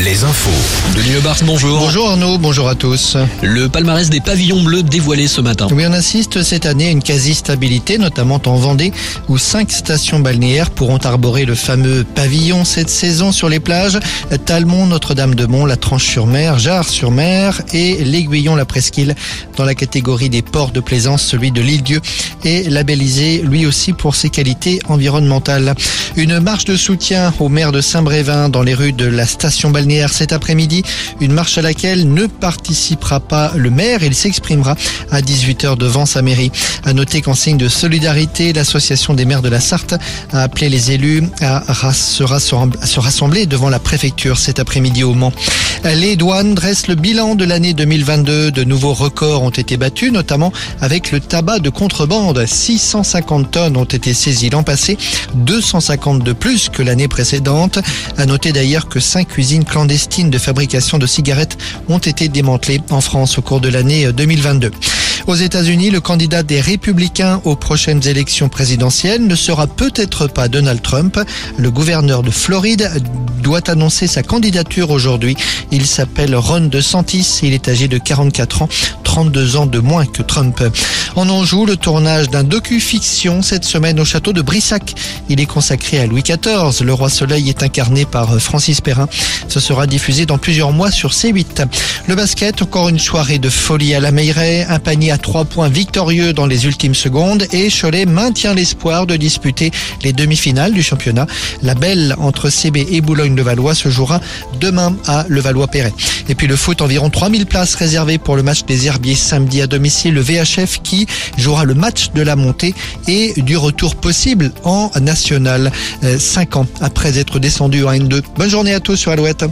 Les infos. Denis Lebars, bonjour. Bonjour Arnaud, bonjour à tous. Le palmarès des pavillons bleus dévoilé ce matin. Oui, on assiste cette année à une quasi-stabilité, notamment en Vendée, où cinq stations balnéaires pourront arborer le fameux pavillon cette saison sur les plages. Talmont, Notre-Dame-de-Mont, la Tranche-sur-Mer, Jarre-sur-Mer et l'Aiguillon, la Presqu'île. Dans la catégorie des ports de plaisance, celui de l'île-Dieu est labellisé lui aussi pour ses qualités environnementales. Une marche de soutien au maire de Saint-Brévin dans les rues de la station balnéaire cet après-midi. Une marche à laquelle ne participera pas le maire. Il s'exprimera à 18h devant sa mairie. À noter qu'en signe de solidarité, l'association des maires de la Sarthe a appelé les élus à se rassembler devant la préfecture cet après-midi au Mans. Les douanes dressent le bilan de l'année 2022. De nouveaux records ont été battus, notamment avec le tabac de contrebande. 650 tonnes ont été saisies l'an passé, 250 de plus que l'année précédente. À noter d'ailleurs que cinq usines clandestines de fabrication de cigarettes ont été démantelées en France au cours de l'année 2022. Aux États-Unis, le candidat des républicains aux prochaines élections présidentielles ne sera peut-être pas Donald Trump. Le gouverneur de Floride doit annoncer sa candidature aujourd'hui. Il s'appelle Ron DeSantis. Il est âgé de 44 ans, 32 ans de moins que Trump. En Anjou, le tournage d'un docu-fiction cette semaine au château de Brissac. Il est consacré à Louis XIV. Le roi Soleil est incarné par Francis Perrin. Ce sera diffusé dans plusieurs mois sur C8. Le basket, encore une soirée de folie à la Meilleray. Un panier à trois points victorieux dans les ultimes secondes et Cholet maintient l'espoir de disputer les demi-finales du championnat. La belle entre CB et Boulogne-le-Valois se jouera demain à Levallois-Perret. Et puis le foot, environ 3000 places réservées pour le match des Herbiers samedi à domicile. Le VHF qui jouera le match de la montée et du retour possible en national. Euh, cinq ans après être descendu en N2. Bonne journée à tous sur Alouette.